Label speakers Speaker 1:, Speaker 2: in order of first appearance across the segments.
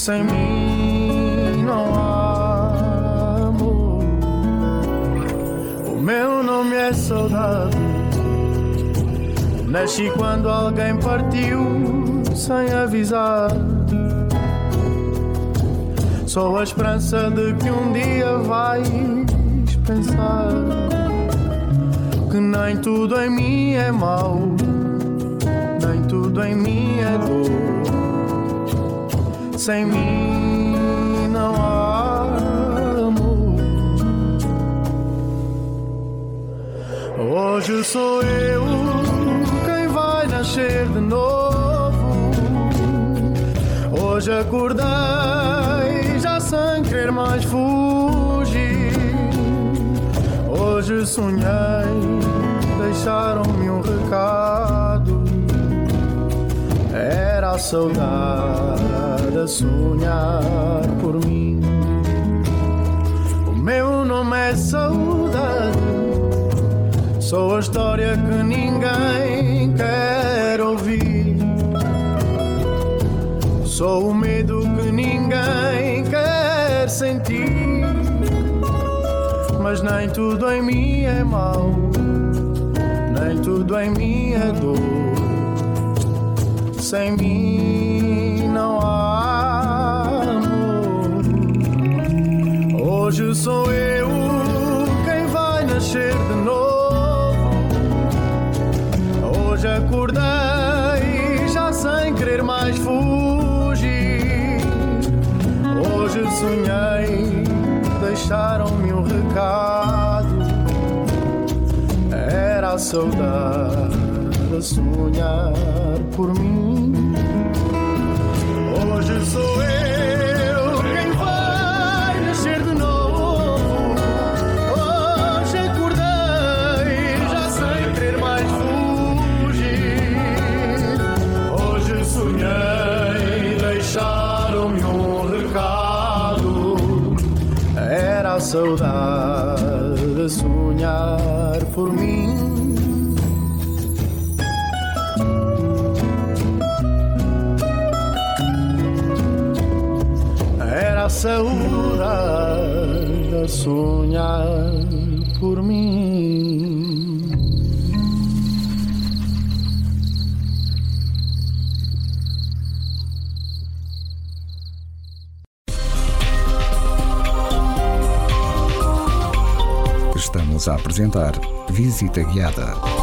Speaker 1: Sem mim não há amor. O meu nome é saudade. Nasci quando alguém partiu sem avisar. Sou a esperança de que um dia vais pensar que nem tudo em mim é mau, nem tudo em mim é dor. Sem mim não há amor. Hoje sou eu quem vai nascer de novo. Hoje acordei sem querer mais fugir. Hoje sonhei, deixaram-me um recado. A saudade a sonhar por mim. O meu nome é saudade. Sou a história que ninguém quer ouvir. Sou o medo que ninguém quer sentir. Mas nem tudo em mim é mau, nem tudo em mim é dor. Sem mim não há amor. Hoje sou eu quem vai nascer de novo. Hoje acordei já sem querer mais fugir. Hoje sonhei deixaram-me um recado. Era a saudade a sonhar por mim. Hoje sou eu quem vai nascer de novo. Hoje acordei, já sem querer mais fugir. Hoje sonhei, deixaram-me um a saudade a sonhar saudade a sonhar por mim.
Speaker 2: Estamos a apresentar Visita Guiada.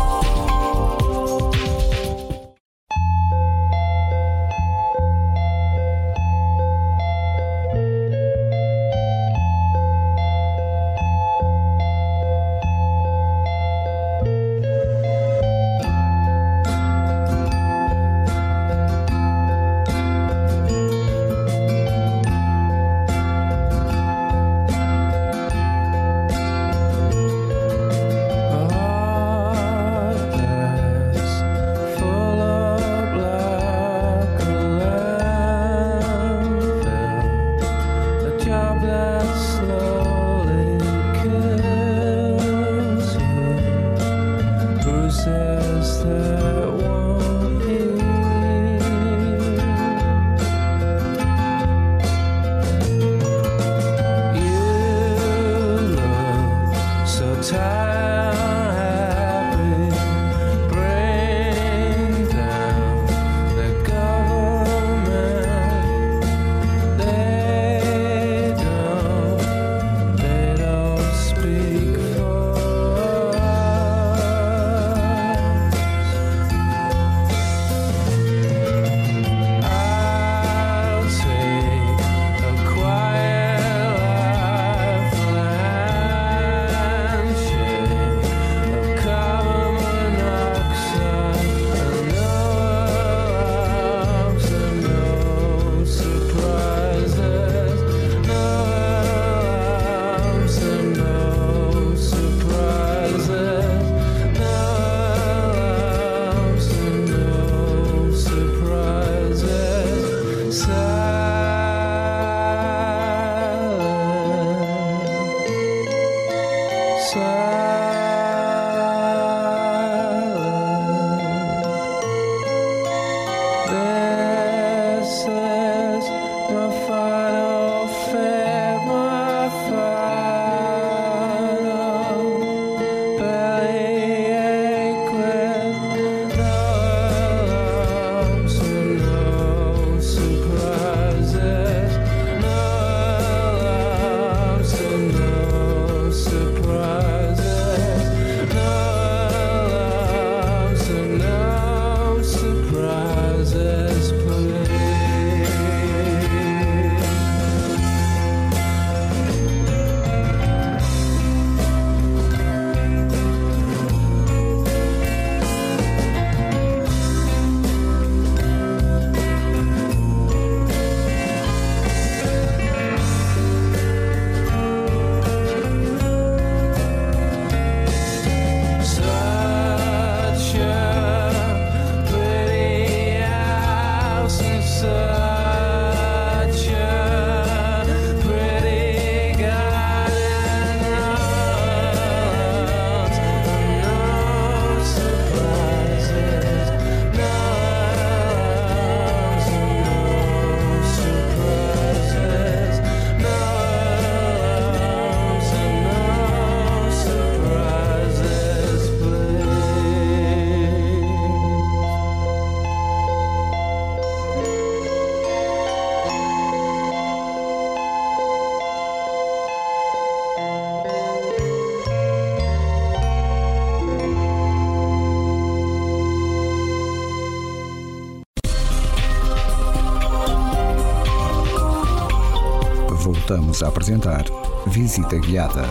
Speaker 2: Apresentar Visita Guiada.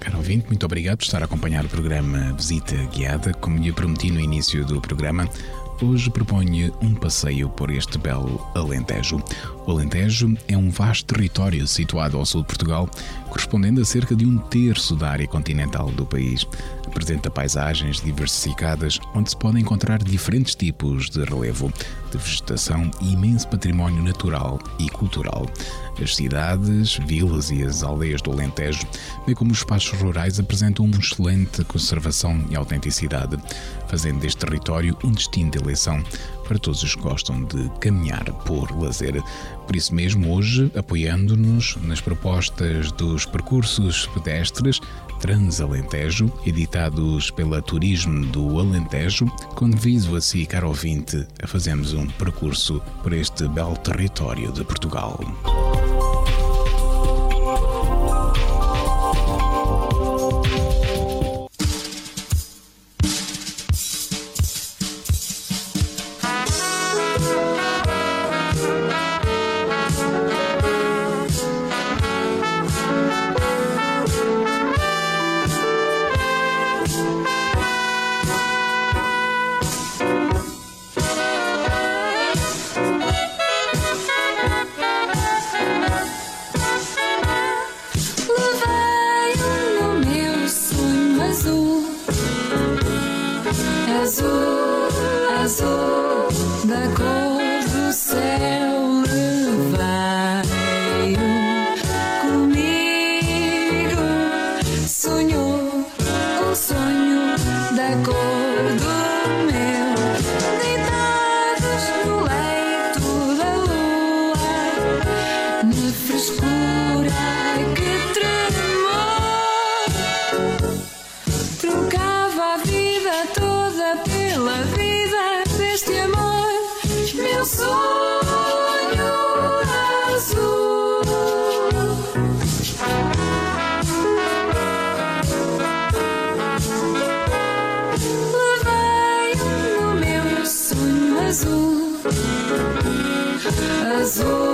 Speaker 3: Caro ouvinte, muito obrigado por estar a acompanhar o programa Visita Guiada. Como lhe prometi no início do programa, Hoje proponho um passeio por este belo Alentejo. O Alentejo é um vasto território situado ao sul de Portugal, correspondendo a cerca de um terço da área continental do país. Apresenta paisagens diversificadas, onde se podem encontrar diferentes tipos de relevo, de vegetação e imenso património natural e cultural. As cidades, vilas e as aldeias do Alentejo, bem como os espaços rurais, apresentam uma excelente conservação e autenticidade, fazendo deste território um destino de eleição para todos os que gostam de caminhar por lazer. Por isso mesmo, hoje, apoiando-nos nas propostas dos percursos pedestres Transalentejo, editados pela Turismo do Alentejo, convido a si, caro ouvinte, a fazermos um percurso por este belo território de Portugal.
Speaker 2: Jesus.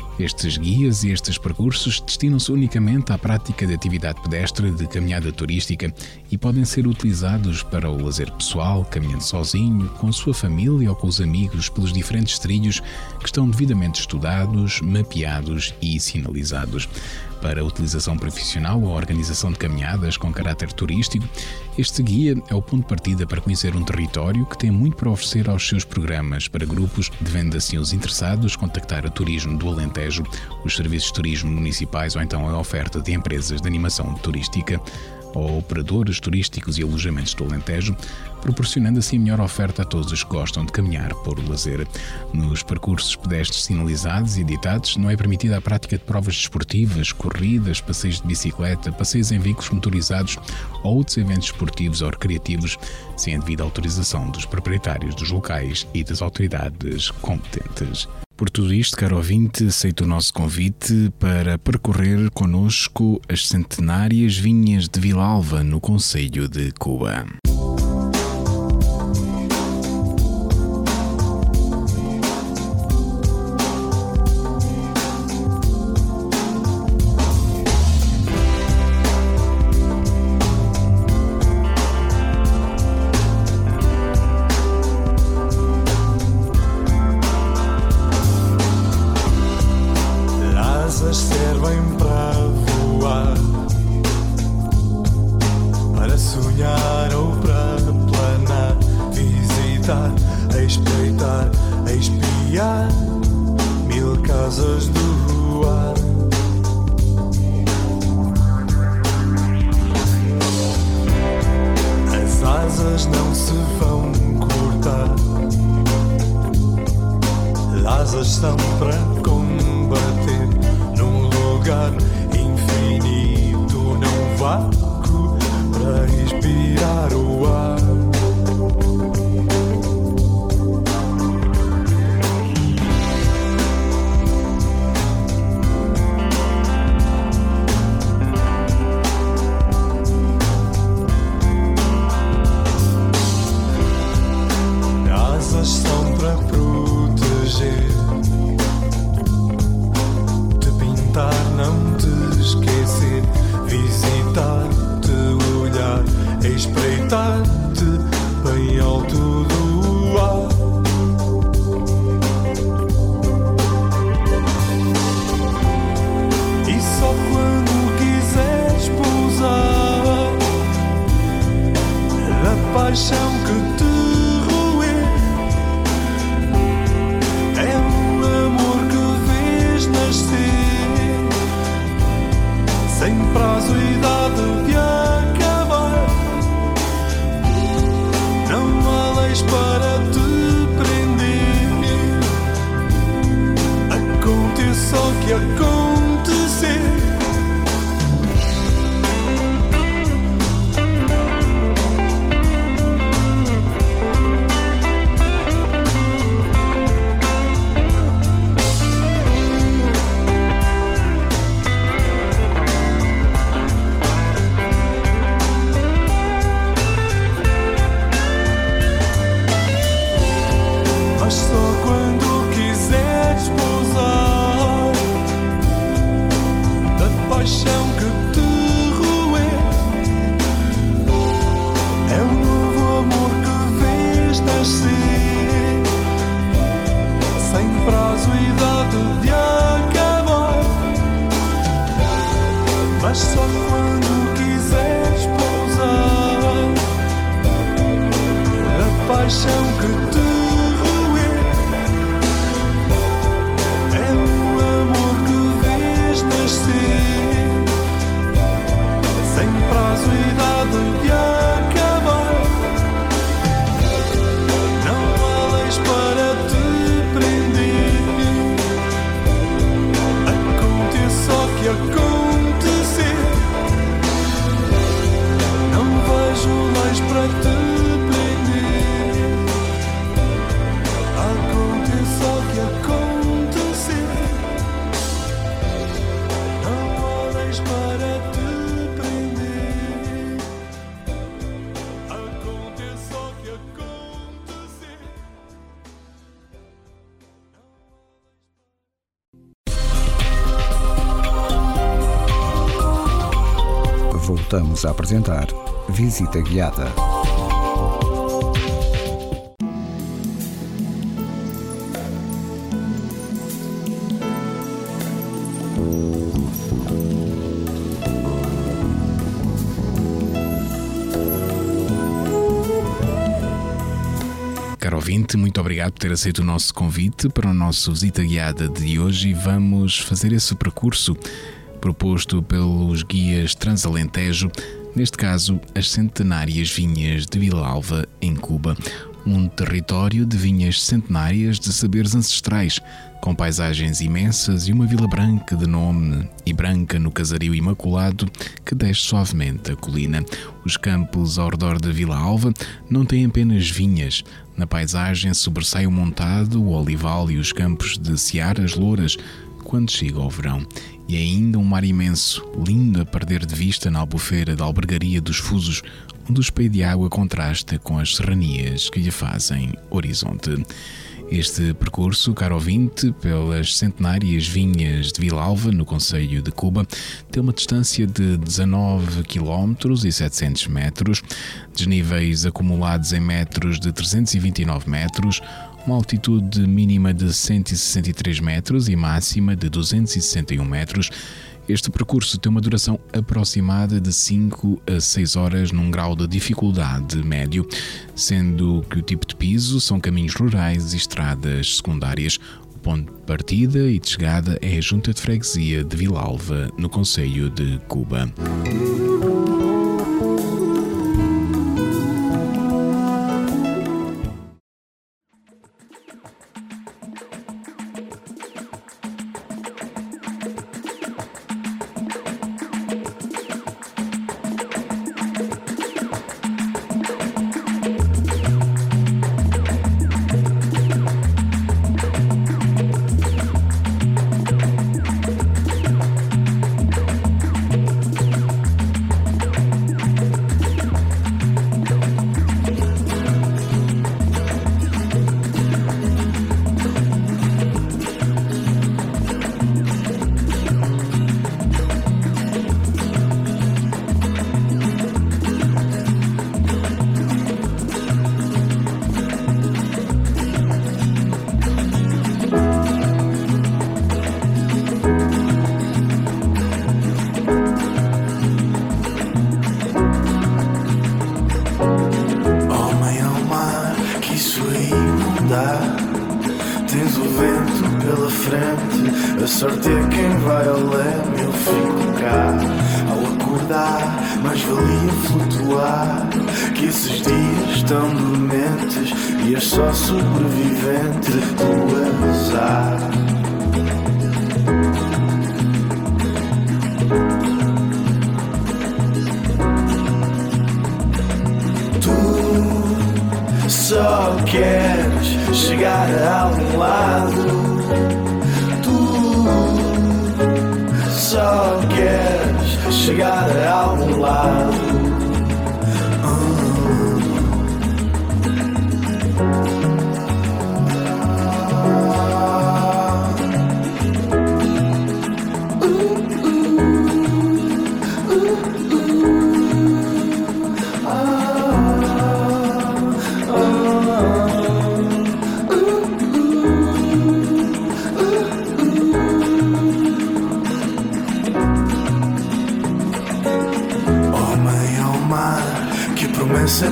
Speaker 4: Estes guias e estes percursos destinam-se unicamente à prática de atividade pedestre de caminhada turística e podem ser utilizados para o lazer pessoal, caminhando sozinho, com a sua família ou com os amigos pelos diferentes trilhos que estão devidamente estudados, mapeados e sinalizados. Para utilização profissional ou organização de caminhadas com caráter turístico, este guia é o ponto de partida para conhecer um território que tem muito para oferecer aos seus programas. Para grupos, devendo assim os interessados contactar a Turismo do Alentejo, os serviços de turismo municipais ou então a oferta de empresas de animação turística ou operadores turísticos e alojamentos do Alentejo, proporcionando assim melhor oferta a todos os que gostam de caminhar por lazer. Nos percursos pedestres sinalizados e editados, não é permitida a prática de provas desportivas, corridas, passeios de bicicleta, passeios em veículos motorizados ou outros eventos esportivos ou recreativos, sem a devida autorização dos proprietários dos locais e das autoridades competentes. Por tudo isto, caro ouvinte, aceito o nosso convite para percorrer conosco as centenárias vinhas de Vilalva, no Conselho de Cuba.
Speaker 5: casas do ar. As asas não se vão cortar, asas estão para combater num lugar infinito, Não vá para respirar o ar. escutar-te, olhar, a espreitar-te bem alto do ar. E só quando quiseres pousar a paixão
Speaker 2: you're going. Apresentar Visita Guiada.
Speaker 4: Caro ouvinte, muito obrigado por ter aceito o nosso convite para o nosso visita guiada de hoje e vamos fazer esse percurso proposto pelos guias Transalentejo, neste caso as centenárias vinhas de Vila Alva, em Cuba, um território de vinhas centenárias de saberes ancestrais, com paisagens imensas e uma vila branca de nome e branca no casario imaculado que desce suavemente a colina. Os campos ao redor da Vila Alva não têm apenas vinhas. Na paisagem sobressai o montado, o olival e os campos de searas louras quando chega o verão. E ainda um mar imenso, lindo a perder de vista na albufeira da albergaria dos Fusos, onde o espelho de água contrasta com as serranias que lhe fazem horizonte. Este percurso, caro ouvinte, pelas centenárias vinhas de Vilalva, no Conselho de Cuba, tem uma distância de 19 km e 700 metros, desníveis acumulados em metros de 329 metros, uma altitude mínima de 163 metros e máxima de 261 metros. Este percurso tem uma duração aproximada de 5 a 6 horas num grau de dificuldade médio, sendo que o tipo de piso são caminhos rurais e estradas secundárias. O ponto de partida e de chegada é a Junta de Freguesia de Vilalva, no Conselho de Cuba.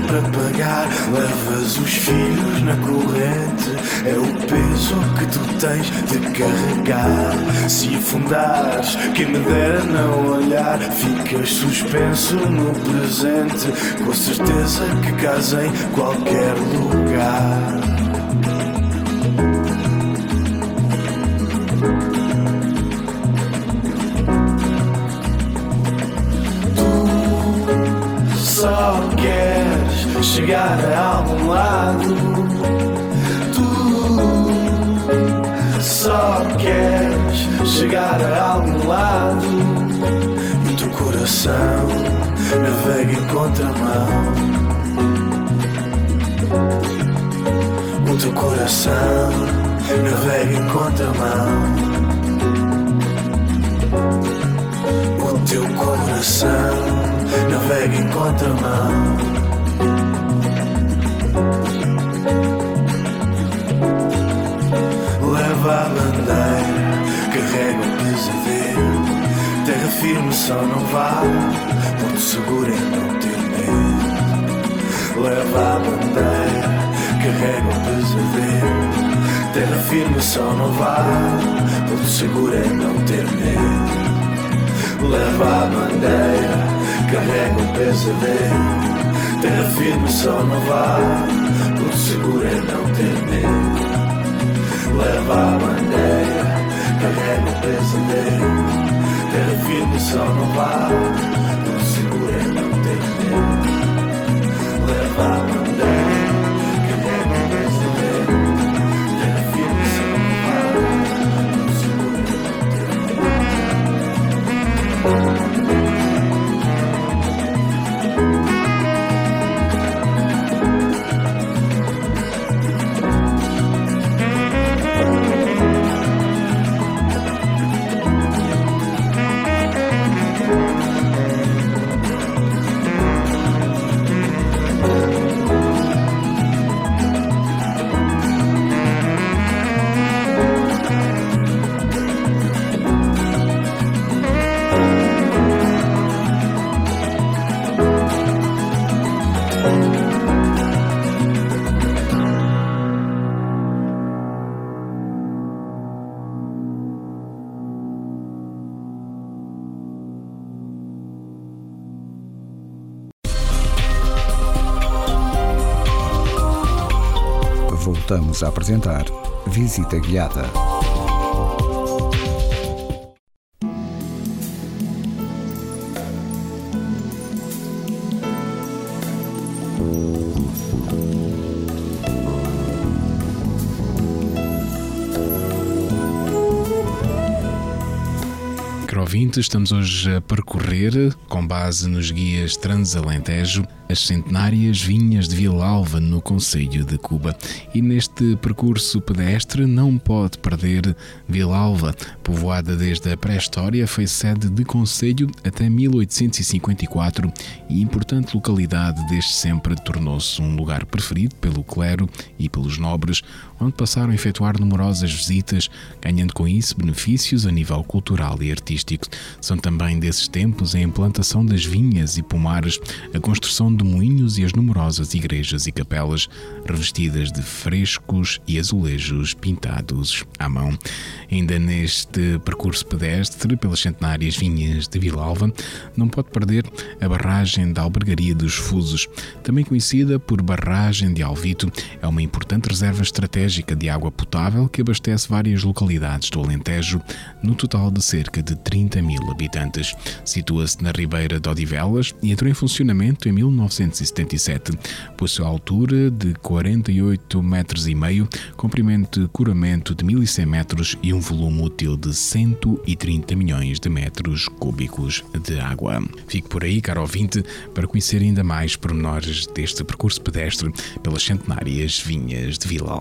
Speaker 5: Para pagar. Levas os filhos na corrente, é o peso que tu tens de carregar. Se afundares, quem me dera não olhar, ficas suspenso no presente, com certeza que casa em qualquer lugar. Chegar a algum lado. Tu só queres chegar a algum lado. E o teu coração navega em contramão. O teu coração navega em contramão. O teu coração navega em contramão. Bandeira, carrega o pesadelo. Terra firme só não vale, ponto seguro em não ter medo. Leva a bandeira, carrega o pesadelo. Terra firme só não vale, ponto seguro em não ter medo. Leva a bandeira, carrega o pesadelo. Terra firme só não vale, ponto seguro em não ter medo leva a bandeira, carrega o pesadelo. Terra firme só não vá, não segura não tem medo.
Speaker 2: Voltamos a apresentar Visita Guiada.
Speaker 4: ouvintes, estamos hoje a percorrer, com base nos guias Transalentejo, as centenárias vinhas de Vila Alva no Conselho de Cuba. E neste percurso pedestre não pode perder Vila Alva, povoada desde a pré-história, foi sede de Conselho até 1854 e importante localidade desde sempre tornou-se um lugar preferido pelo clero e pelos nobres, onde passaram a efetuar numerosas visitas, ganhando com isso benefícios a nível cultural e artístico. São também desses tempos a implantação das vinhas e pomares, a construção de moinhos e as numerosas igrejas e capelas revestidas de frescos e azulejos pintados à mão. Ainda neste percurso pedestre pelas centenárias vinhas de Vilalva, não pode perder a barragem da Albergaria dos Fusos, também conhecida por Barragem de Alvito, é uma importante reserva estratégica de água potável que abastece várias localidades do Alentejo, no total de cerca de 30 mil habitantes. Situa-se na Ribeira de Odivelas e entrou em funcionamento em 19 1977. Possui altura de 48 metros e meio, comprimento de curamento de 1100 metros e um volume útil de 130 milhões de metros cúbicos de água. Fique por aí, caro ouvinte, para conhecer ainda mais pormenores deste percurso pedestre pelas centenárias vinhas de Vila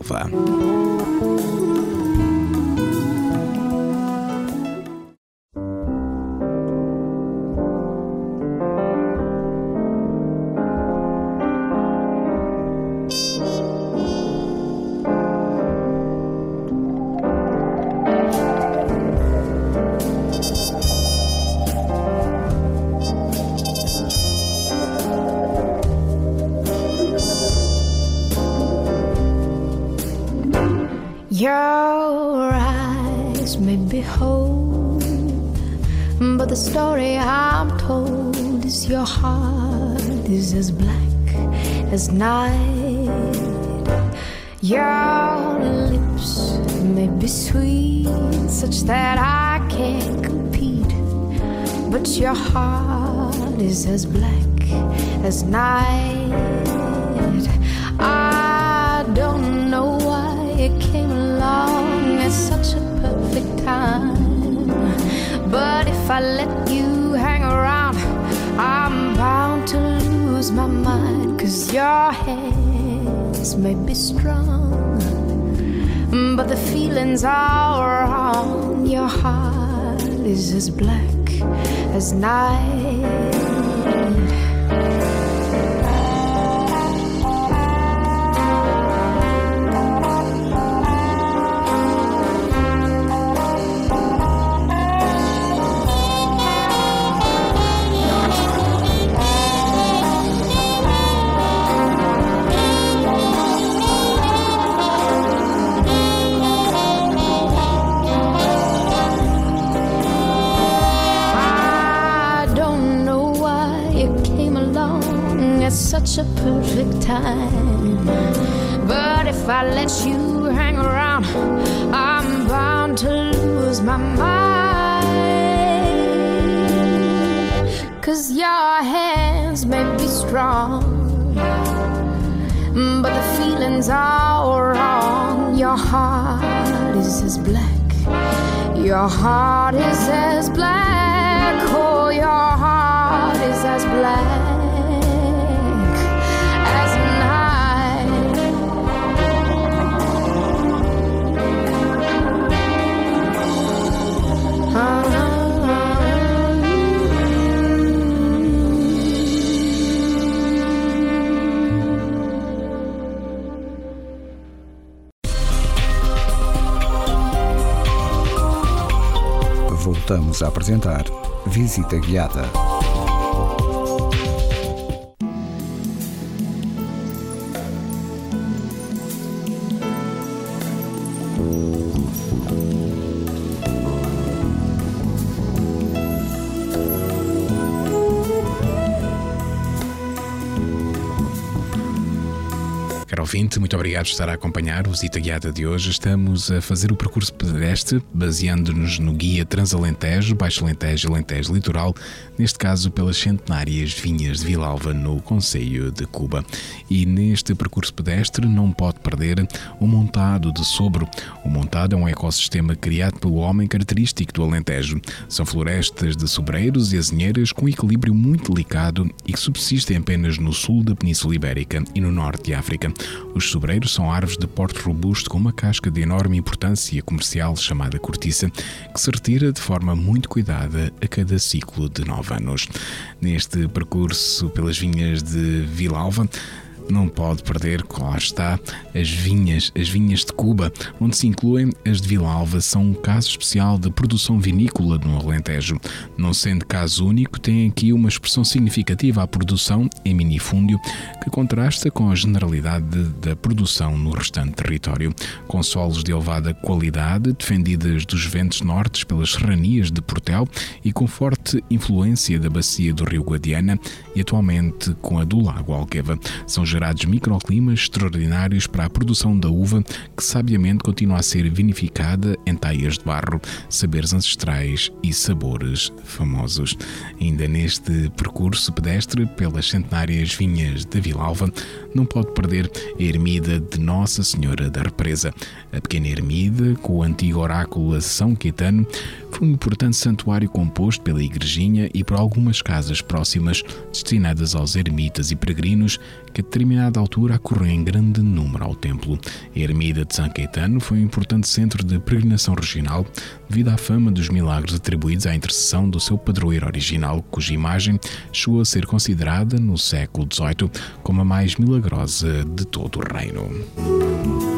Speaker 6: is your heart is as black as night. Your lips may be sweet, such that I can't compete. But your heart is as black as night. I don't know why it came along at such a perfect time. But if I let you hang around, I'm bound to lose my mind. Cause your hands may be strong, but the feelings are wrong. Your heart is as black as night. Black, your heart is as black,
Speaker 2: voltamos a apresentar Visita Guiada.
Speaker 4: Ouvinte, muito obrigado por estar a acompanhar o Visita Guiada de hoje. Estamos a fazer o percurso pedestre, baseando-nos no guia Transalentejo, Baixo Alentejo e Alentejo Litoral, neste caso pelas centenárias vinhas de Vilalva, no Conselho de Cuba. E neste percurso pedestre não pode perder o montado de Sobro. O montado é um ecossistema criado pelo homem característico do Alentejo. São florestas de sobreiros e azinheiras com equilíbrio muito delicado e que subsistem apenas no sul da Península Ibérica e no norte de África. Os sobreiros são árvores de porte robusto com uma casca de enorme importância comercial chamada cortiça, que se retira de forma muito cuidada a cada ciclo de nove anos. Neste percurso pelas vinhas de Vilalva, não pode perder, lá está, as vinhas, as vinhas de Cuba, onde se incluem as de Vila Alva, são um caso especial de produção vinícola no Alentejo. Não sendo caso único, tem aqui uma expressão significativa à produção em minifúndio, que contrasta com a generalidade da produção no restante território, com solos de elevada qualidade, defendidas dos ventos nortes pelas serranias de Portel e com forte influência da bacia do Rio Guadiana e atualmente com a do Lago Alqueva. São gerados microclimas extraordinários para a produção da uva, que sabiamente continua a ser vinificada em taias de barro, saberes ancestrais e sabores famosos. Ainda neste percurso pedestre pelas centenárias vinhas da Vilalva, não pode perder a ermida de Nossa Senhora da Represa. A pequena ermida, com o antigo oráculo a São Caetano, foi um importante santuário composto pela igrejinha e por algumas casas próximas destinadas aos ermitas e peregrinos que a determinada altura acorreu em grande número ao templo. A ermida de São Caetano foi um importante centro de peregrinação regional devido à fama dos milagres atribuídos à intercessão do seu padroeiro original, cuja imagem chegou a ser considerada no século XVIII como a mais milagrosa de todo o reino.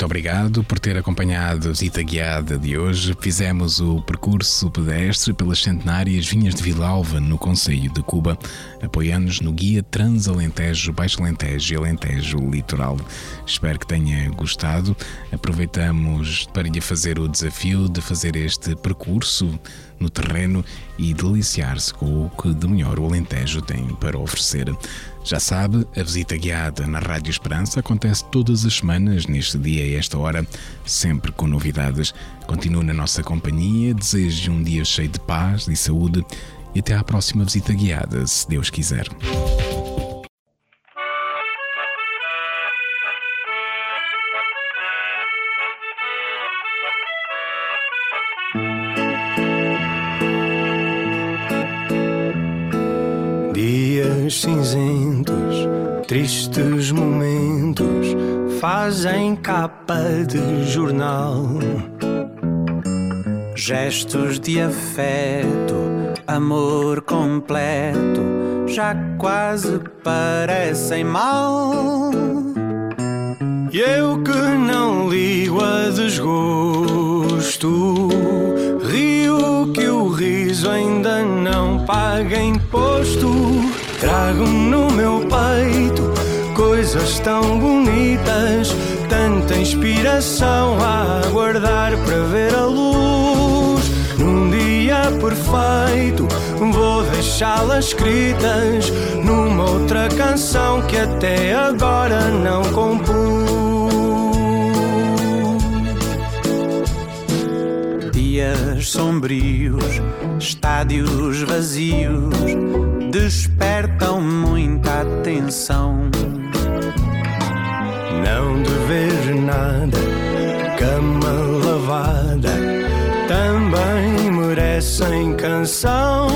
Speaker 4: Muito obrigado por ter acompanhado a visita guiada de hoje. Fizemos o percurso pedestre pelas centenárias vinhas de Vilalva, no Conselho de Cuba, apoiando-nos no guia Transalentejo, Baixo Alentejo e Alentejo Litoral. Espero que tenha gostado. Aproveitamos para lhe fazer o desafio de fazer este percurso no terreno e deliciar-se com o que de melhor o Alentejo tem para oferecer. Já sabe, a visita guiada na Rádio Esperança acontece todas as semanas, neste dia e esta hora, sempre com novidades. Continue na nossa companhia, desejo um dia cheio de paz e saúde e até à próxima visita guiada, se Deus quiser.
Speaker 5: Fazem capa de jornal. Gestos de afeto, amor completo, já quase parecem mal. E eu que não ligo a desgosto, rio que o riso ainda não paga imposto. Trago no meu peito coisas tão bonitas, tanta inspiração a aguardar para ver a luz. Num dia perfeito, vou deixá-las escritas numa outra canção que até agora não compus. Dias sombrios, estádios vazios despertam muita atenção. Não dever nada, cama lavada, também merecem canção.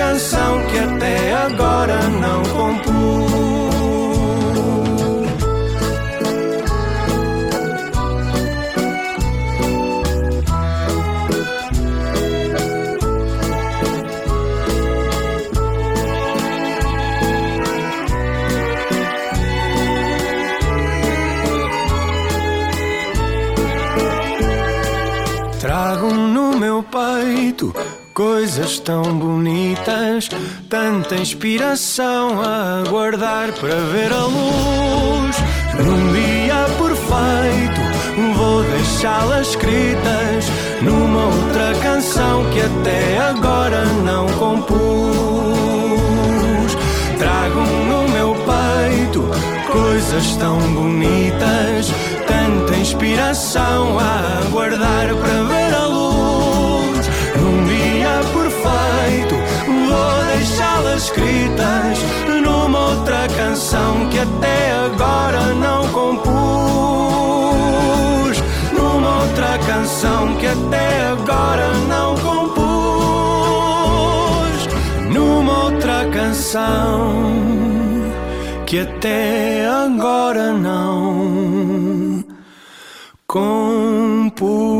Speaker 5: Canção que até agora não compus. Trago no meu peito coisas tão bonitas, tanta inspiração a aguardar para ver a luz. Num dia perfeito, vou deixá-las escritas numa outra canção que até agora não compus. Trago no meu peito coisas tão bonitas, tanta inspiração a aguardar para ver vou deixá-las escritas numa outra canção que até agora não compus. Numa outra canção que até agora não compus. Numa outra canção que até agora não compus.